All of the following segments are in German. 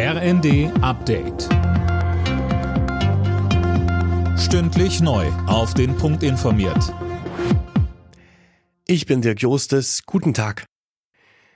RND Update. Stündlich neu. Auf den Punkt informiert. Ich bin Dirk Jostes. Guten Tag.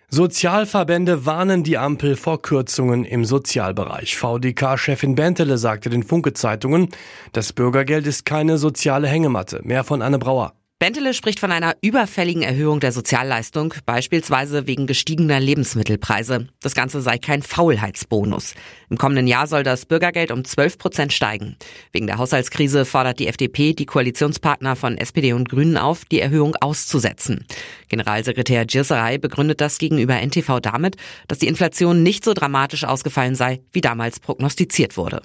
Sozialverbände warnen die Ampel vor Kürzungen im Sozialbereich. VDK-Chefin Bentele sagte den Funke-Zeitungen, das Bürgergeld ist keine soziale Hängematte. Mehr von Anne Brauer. Bentele spricht von einer überfälligen Erhöhung der Sozialleistung, beispielsweise wegen gestiegener Lebensmittelpreise. Das Ganze sei kein Faulheitsbonus. Im kommenden Jahr soll das Bürgergeld um 12 Prozent steigen. Wegen der Haushaltskrise fordert die FDP die Koalitionspartner von SPD und Grünen auf, die Erhöhung auszusetzen. Generalsekretär Girsaray begründet das gegenüber NTV damit, dass die Inflation nicht so dramatisch ausgefallen sei, wie damals prognostiziert wurde.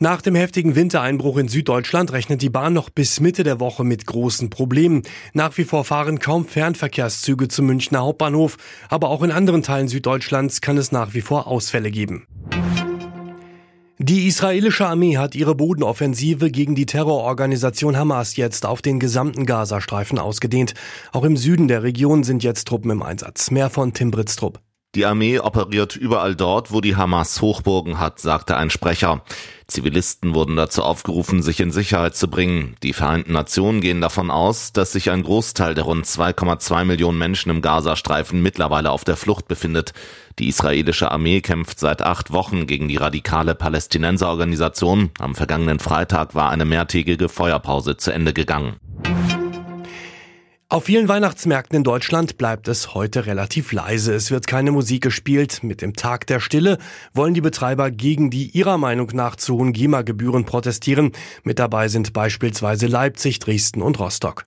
Nach dem heftigen Wintereinbruch in Süddeutschland rechnet die Bahn noch bis Mitte der Woche mit großen Problemen. Nach wie vor fahren kaum Fernverkehrszüge zum Münchner Hauptbahnhof, aber auch in anderen Teilen Süddeutschlands kann es nach wie vor Ausfälle geben. Die israelische Armee hat ihre Bodenoffensive gegen die Terrororganisation Hamas jetzt auf den gesamten Gazastreifen ausgedehnt. Auch im Süden der Region sind jetzt Truppen im Einsatz. Mehr von Tim Britztrup. Die Armee operiert überall dort, wo die Hamas Hochburgen hat, sagte ein Sprecher. Zivilisten wurden dazu aufgerufen, sich in Sicherheit zu bringen. Die Vereinten Nationen gehen davon aus, dass sich ein Großteil der rund 2,2 Millionen Menschen im Gazastreifen mittlerweile auf der Flucht befindet. Die israelische Armee kämpft seit acht Wochen gegen die radikale Palästinenserorganisation. Am vergangenen Freitag war eine mehrtägige Feuerpause zu Ende gegangen. Auf vielen Weihnachtsmärkten in Deutschland bleibt es heute relativ leise. Es wird keine Musik gespielt. Mit dem Tag der Stille wollen die Betreiber gegen die ihrer Meinung nach zu hohen GEMA-Gebühren protestieren. Mit dabei sind beispielsweise Leipzig, Dresden und Rostock.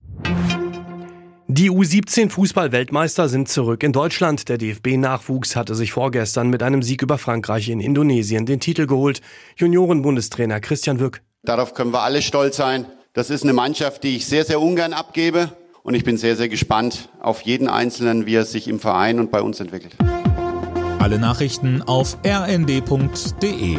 Die U17 Fußball-Weltmeister sind zurück in Deutschland. Der DFB-Nachwuchs hatte sich vorgestern mit einem Sieg über Frankreich in Indonesien den Titel geholt. Junioren-Bundestrainer Christian Wück. Darauf können wir alle stolz sein. Das ist eine Mannschaft, die ich sehr, sehr ungern abgebe. Und ich bin sehr, sehr gespannt auf jeden Einzelnen, wie er sich im Verein und bei uns entwickelt. Alle Nachrichten auf rnd.de